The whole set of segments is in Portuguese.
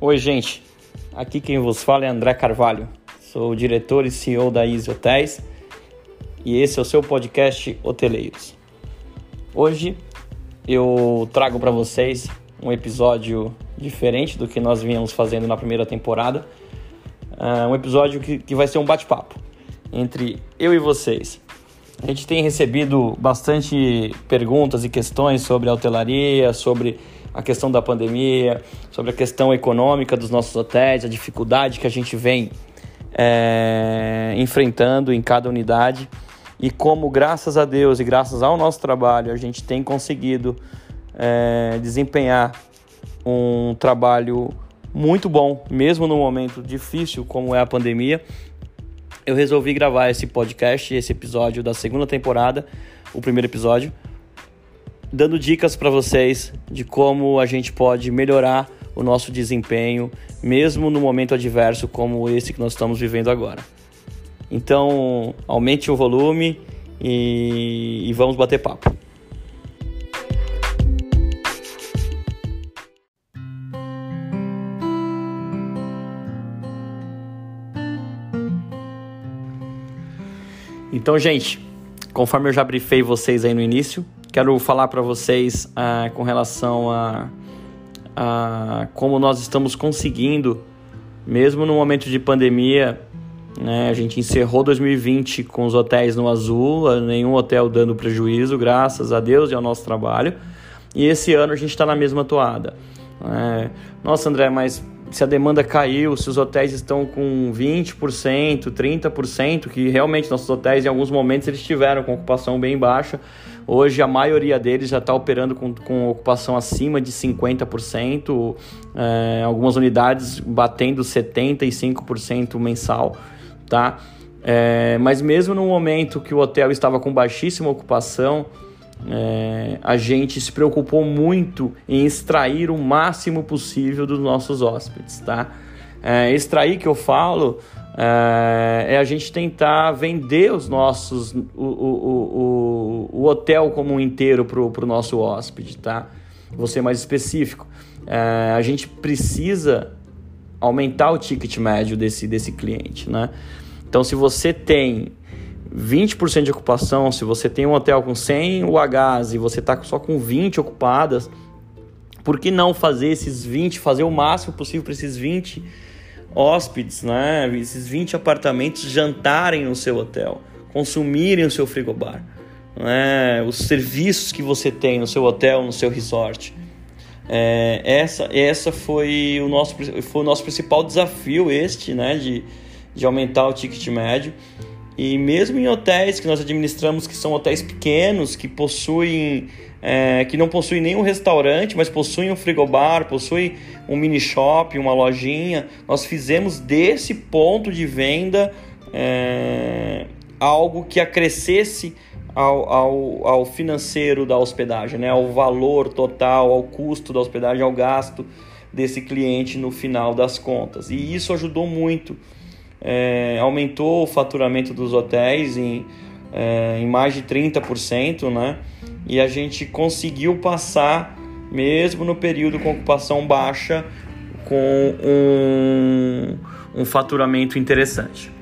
Oi, gente. Aqui quem vos fala é André Carvalho. Sou diretor e CEO da Easy Hotéis e esse é o seu podcast Hoteleiros. Hoje eu trago para vocês um episódio diferente do que nós vínhamos fazendo na primeira temporada. Uh, um episódio que, que vai ser um bate-papo entre eu e vocês. A gente tem recebido bastante perguntas e questões sobre a hotelaria, sobre a questão da pandemia, sobre a questão econômica dos nossos hotéis, a dificuldade que a gente vem é, enfrentando em cada unidade e como, graças a Deus e graças ao nosso trabalho, a gente tem conseguido é, desempenhar um trabalho muito bom, mesmo no momento difícil como é a pandemia. Eu resolvi gravar esse podcast, esse episódio da segunda temporada, o primeiro episódio, dando dicas para vocês de como a gente pode melhorar o nosso desempenho, mesmo no momento adverso como esse que nós estamos vivendo agora. Então, aumente o volume e, e vamos bater papo. Então, gente, conforme eu já brifei vocês aí no início, quero falar para vocês ah, com relação a, a como nós estamos conseguindo, mesmo no momento de pandemia, né, a gente encerrou 2020 com os hotéis no azul, nenhum hotel dando prejuízo, graças a Deus e ao nosso trabalho. E esse ano a gente está na mesma toada. É, nossa, André, mas se a demanda caiu, se os hotéis estão com 20%, 30%, que realmente nossos hotéis em alguns momentos eles tiveram com ocupação bem baixa. Hoje a maioria deles já está operando com, com ocupação acima de 50%, é, algumas unidades batendo 75% mensal, tá? É, mas mesmo no momento que o hotel estava com baixíssima ocupação, é, a gente se preocupou muito em extrair o máximo possível dos nossos hóspedes, tá? É, extrair que eu falo é, é, a gente tentar vender os nossos o, o, o, o hotel como um inteiro para o nosso hóspede, tá? Vou ser mais específico. É, a gente precisa aumentar o ticket médio desse, desse cliente, né? Então, se você tem 20% de ocupação, se você tem um hotel com 100 UHs e você está só com 20 ocupadas, por que não fazer esses 20, fazer o máximo possível para esses 20 hóspedes, né? esses 20 apartamentos jantarem no seu hotel, consumirem o seu frigobar, né? os serviços que você tem no seu hotel, no seu resort. É, essa essa foi, o nosso, foi o nosso principal desafio, este, né? de, de aumentar o ticket médio. E mesmo em hotéis que nós administramos, que são hotéis pequenos, que possuem, é, que não possuem nenhum restaurante, mas possuem um frigobar, possuem um mini shop, uma lojinha, nós fizemos desse ponto de venda é, algo que acrescesse ao, ao, ao, financeiro da hospedagem, né? ao valor total, ao custo da hospedagem, ao gasto desse cliente no final das contas. E isso ajudou muito é, aumentou o faturamento dos hotéis em, é, em mais de 30%, né? E a gente conseguiu passar, mesmo no período com ocupação baixa, com um, um faturamento interessante.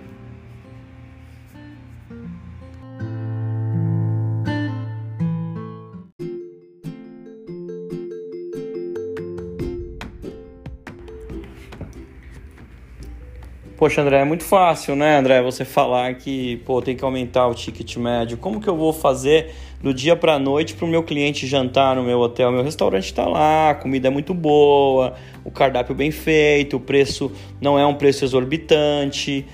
Poxa, André, é muito fácil, né, André, você falar que, pô, tem que aumentar o ticket médio. Como que eu vou fazer do dia para noite para o meu cliente jantar no meu hotel? Meu restaurante está lá, a comida é muito boa, o cardápio bem feito, o preço não é um preço exorbitante,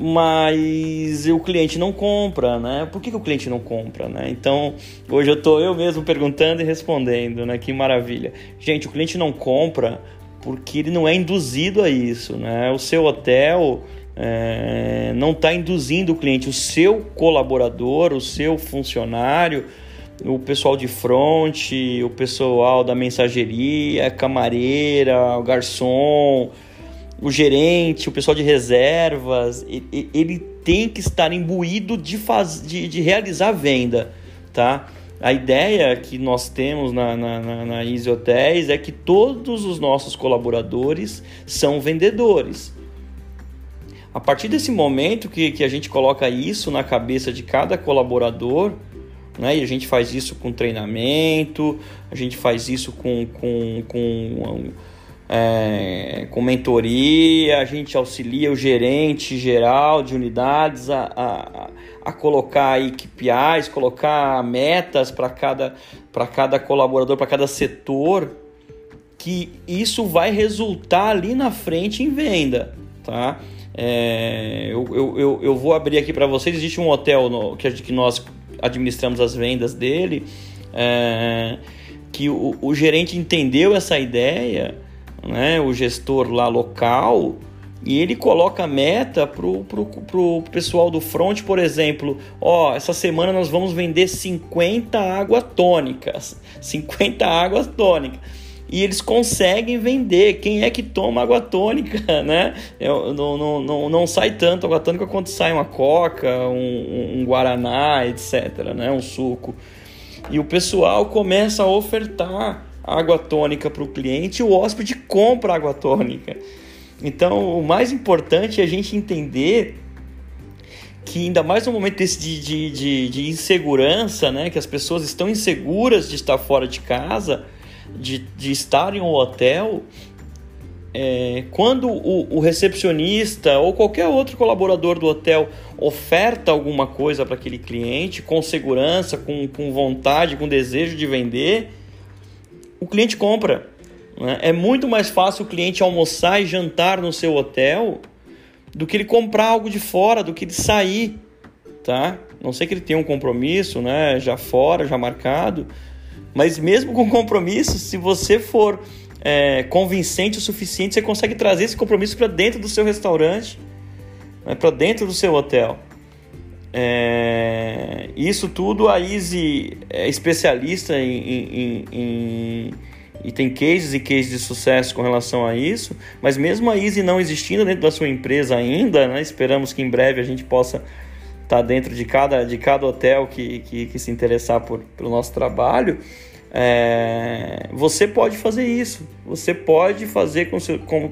mas o cliente não compra, né? Por que, que o cliente não compra, né? Então, hoje eu tô eu mesmo perguntando e respondendo, né? Que maravilha. Gente, o cliente não compra porque ele não é induzido a isso, né? O seu hotel é, não está induzindo o cliente, o seu colaborador, o seu funcionário, o pessoal de front, o pessoal da mensageria, camareira, o garçom, o gerente, o pessoal de reservas, ele tem que estar imbuído de, faz, de, de realizar a venda, tá? A ideia que nós temos na, na, na, na Easy Hotels é que todos os nossos colaboradores são vendedores. A partir desse momento que, que a gente coloca isso na cabeça de cada colaborador, né, e a gente faz isso com treinamento, a gente faz isso com, com, com, é, com mentoria, a gente auxilia o gerente geral de unidades a, a a colocar KPIs, colocar metas para cada, cada colaborador, para cada setor, que isso vai resultar ali na frente em venda, tá? É, eu, eu, eu, eu, vou abrir aqui para vocês. Existe um hotel no, que, que nós administramos as vendas dele, é, que o, o gerente entendeu essa ideia, né, o gestor lá local, e ele coloca meta pro, pro, pro pessoal do front, por exemplo, ó, essa semana nós vamos vender 50 águas tônicas, 50 águas tônicas. E eles conseguem vender. Quem é que toma água tônica, né? Eu, não, não, não, não sai tanto água tônica quanto sai uma coca, um, um guaraná, etc, né? Um suco. E o pessoal começa a ofertar água tônica para o cliente o hóspede compra água tônica. Então, o mais importante é a gente entender que ainda mais no momento desse de, de, de, de, insegurança, né, que as pessoas estão inseguras de estar fora de casa, de, de estar em um hotel, é, quando o, o, recepcionista ou qualquer outro colaborador do hotel oferta alguma coisa para aquele cliente com segurança, com, com vontade, com desejo de vender, o cliente compra. Né? É muito mais fácil o cliente almoçar e jantar no seu hotel do que ele comprar algo de fora, do que ele sair, tá? Não sei que ele tenha um compromisso, né? Já fora, já marcado, mas mesmo com compromisso, se você for é, convincente o suficiente, você consegue trazer esse compromisso para dentro do seu restaurante, né? para dentro do seu hotel. É, isso tudo a Easy é especialista em, em, em e tem cases e cases de sucesso com relação a isso, mas mesmo a Easy não existindo dentro da sua empresa ainda, né, esperamos que em breve a gente possa estar tá dentro de cada, de cada hotel que, que, que se interessar por, pelo nosso trabalho, é, você pode fazer isso. Você pode fazer com, seu, com,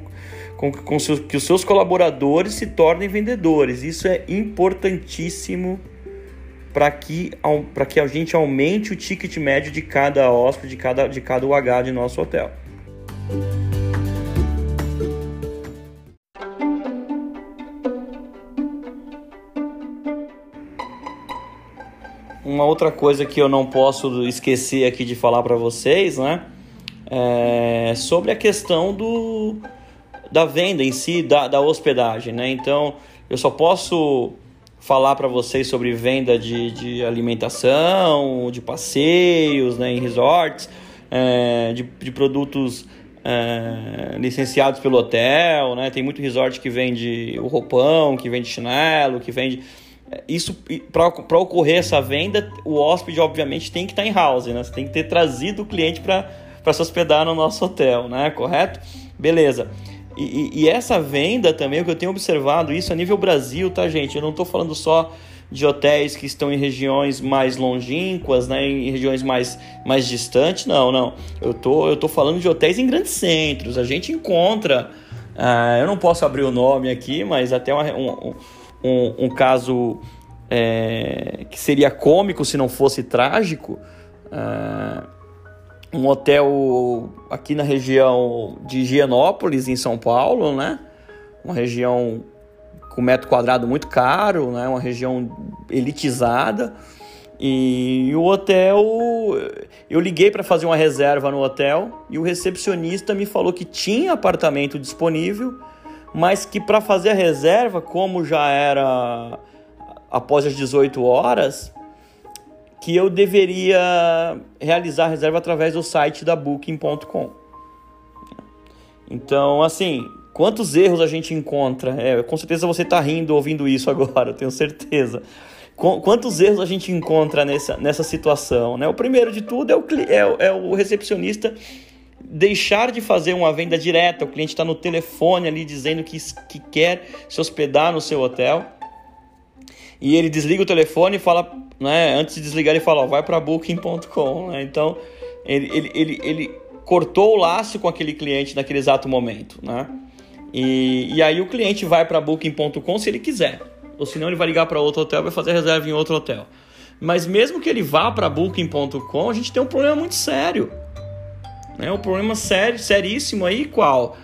com, com seu, que os seus colaboradores se tornem vendedores. Isso é importantíssimo para que, que a gente aumente o ticket médio de cada hóspede, de cada, de cada UH de nosso hotel. Uma outra coisa que eu não posso esquecer aqui de falar para vocês, né? É sobre a questão do, da venda em si, da, da hospedagem, né? Então, eu só posso falar para vocês sobre venda de, de alimentação, de passeios né, em resorts, é, de, de produtos é, licenciados pelo hotel, né? Tem muito resort que vende o roupão, que vende chinelo, que vende... É, isso, para ocorrer essa venda, o hóspede, obviamente, tem que estar tá em house, né? Você tem que ter trazido o cliente para se hospedar no nosso hotel, né? Correto? Beleza. E, e, essa venda também, o que eu tenho observado isso a nível Brasil, tá, gente? Eu não estou falando só de hotéis que estão em regiões mais longínquas, né, em regiões mais, mais distantes, não, não. Eu tô, eu tô falando de hotéis em grandes centros. A gente encontra, uh, eu não posso abrir o nome aqui, mas até uma, um, um, um, caso é, que seria cômico se não fosse trágico. Uh, um hotel aqui na região de Higienópolis, em São Paulo, né? Uma região com metro quadrado muito caro, né? Uma região elitizada. E o hotel, eu liguei para fazer uma reserva no hotel e o recepcionista me falou que tinha apartamento disponível, mas que para fazer a reserva, como já era após as 18 horas, que eu deveria realizar a reserva através do site da Booking.com. Então, assim, quantos erros a gente encontra? É, com certeza você está rindo ouvindo isso agora, tenho certeza. Quantos erros a gente encontra nessa, nessa situação? Né? O primeiro de tudo é o, é, é o recepcionista deixar de fazer uma venda direta. O cliente está no telefone ali dizendo que, que quer se hospedar no seu hotel. E ele desliga o telefone e fala né, antes de desligar, ele fala: ó, vai para booking.com. Né? Então, ele, ele, ele, ele cortou o laço com aquele cliente naquele exato momento. Né? E, e aí o cliente vai para booking.com se ele quiser. Ou senão ele vai ligar para outro hotel vai fazer reserva em outro hotel. Mas mesmo que ele vá para booking.com, a gente tem um problema muito sério. Né? Um problema sério, seríssimo aí, qual?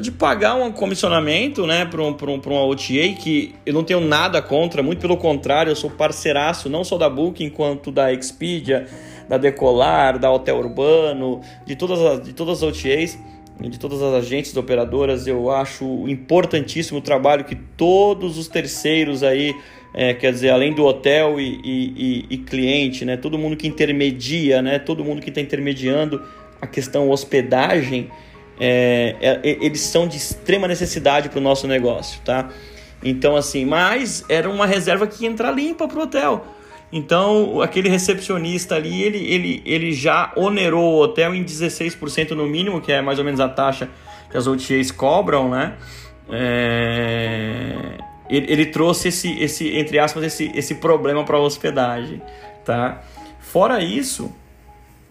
De pagar um comissionamento né, para um, um, uma OTA que eu não tenho nada contra, muito pelo contrário, eu sou parceiraço não só da Booking quanto da Expedia, da Decolar, da Hotel Urbano, de todas as, de todas as OTAs de todas as agentes operadoras, eu acho importantíssimo o trabalho que todos os terceiros aí, é, quer dizer, além do hotel e, e, e, cliente, né, todo mundo que intermedia, né, todo mundo que está intermediando a questão hospedagem, é, é, eles são de extrema necessidade para o nosso negócio, tá? Então, assim, mas era uma reserva que ia entrar limpa para o hotel. Então, aquele recepcionista ali, ele, ele, ele já onerou o hotel em 16% no mínimo, que é mais ou menos a taxa que as OTAs cobram, né? É... Ele, ele, trouxe esse, esse, entre aspas, esse, esse problema para a hospedagem, tá? Fora isso,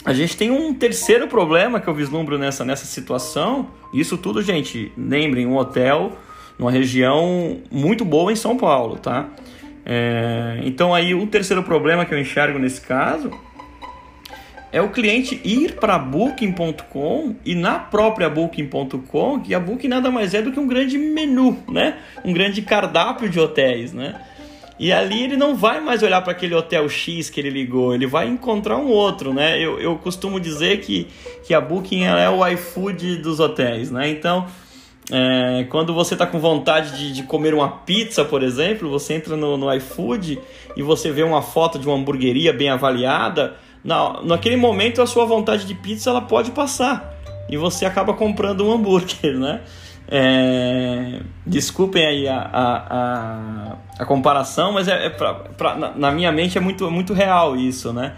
a gente tem um terceiro problema que eu vislumbro nessa, nessa situação. Isso tudo, gente, lembrem, um hotel numa região muito boa em São Paulo, tá? É, então aí o terceiro problema que eu enxergo nesse caso é o cliente ir para booking.com e na própria booking.com, que a Booking nada mais é do que um grande menu, né? Um grande cardápio de hotéis, né? E ali ele não vai mais olhar para aquele hotel X que ele ligou, ele vai encontrar um outro, né? Eu, eu costumo dizer que, que a Booking é o iFood dos hotéis, né? Então, é, quando você está com vontade de, de, comer uma pizza, por exemplo, você entra no, no iFood e você vê uma foto de uma hamburgueria bem avaliada, na, naquele momento a sua vontade de pizza ela pode passar e você acaba comprando um hambúrguer, né? É, desculpem aí a, a, a, a comparação, mas é, é pra, pra, na, minha mente é muito, muito real isso, né?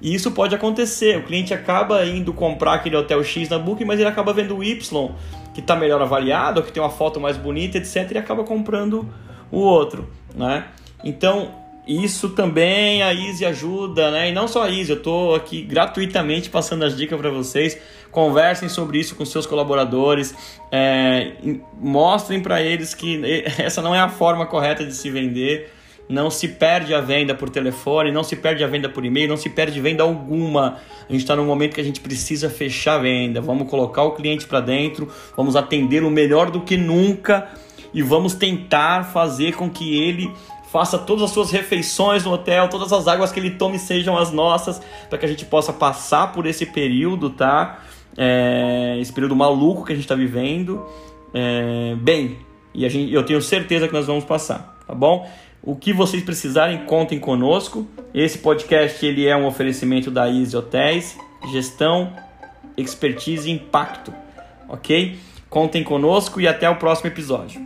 E isso pode acontecer. O cliente acaba indo comprar aquele hotel X na Booking, mas ele acaba vendo o Y, que está melhor avaliado, ou que tem uma foto mais bonita, etc., e acaba comprando o outro, né? Então, isso também a Easy ajuda, né? E não só a Easy, eu estou aqui gratuitamente passando as dicas para vocês. Conversem sobre isso com seus colaboradores, é, mostrem para eles que essa não é a forma correta de se vender não se perde a venda por telefone, não se perde a venda por e-mail, não se perde venda alguma. A gente está num momento que a gente precisa fechar a venda. Vamos colocar o cliente para dentro, vamos atender o melhor do que nunca e vamos tentar fazer com que ele faça todas as suas refeições no hotel, todas as águas que ele tome sejam as nossas, para que a gente possa passar por esse período, tá? É, esse período maluco que a gente está vivendo. É, bem, e a gente, eu tenho certeza que nós vamos passar, tá bom? O que vocês precisarem, contem conosco. Esse podcast ele é um oferecimento da Easy Hotéis, gestão, expertise e impacto, ok? Contem conosco e até o próximo episódio.